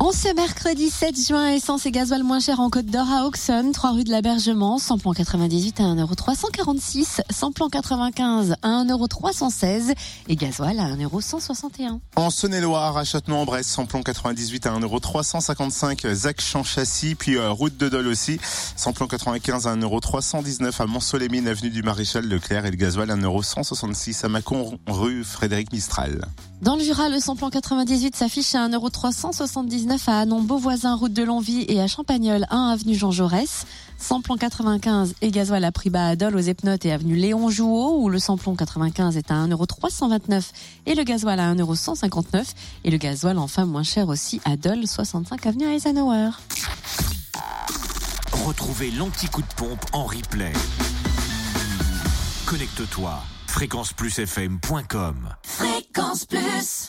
En ce mercredi 7 juin, essence et gasoil moins cher en Côte d'Or à Auxonne, 3 rue de l'Abergement, samplon 98 à 1,346€, samplon 95 à 1,316€ et gasoil à 1,161€. En Saône-et-Loire, à Châtenois-en-Bresse, samplon 98 à 1,355€, Zac Chassis, puis euh, route de Dole aussi, samplon 95 à 1,319€ à Mont-Solémine, avenue du Maréchal Leclerc et le gasoil à 1,166€ à Mâcon, rue Frédéric Mistral. Dans le Jura, le samplon 98 s'affiche à 1,379€ à Anon Beauvoisin, route de Longvie et à Champagnol, 1 avenue Jean Jaurès. Samplon 95 et gasoil à prix bas à Dole aux Epnotes et avenue Léon Jouot où le samplon 95 est à 1,329€ et le gasoil à 1,159€ et le gasoil enfin moins cher aussi à Dole 65 avenue Eisenhower. Retrouvez l'anti-coup de pompe en replay. Connecte-toi fréquenceplusfm.com Fréquence Plus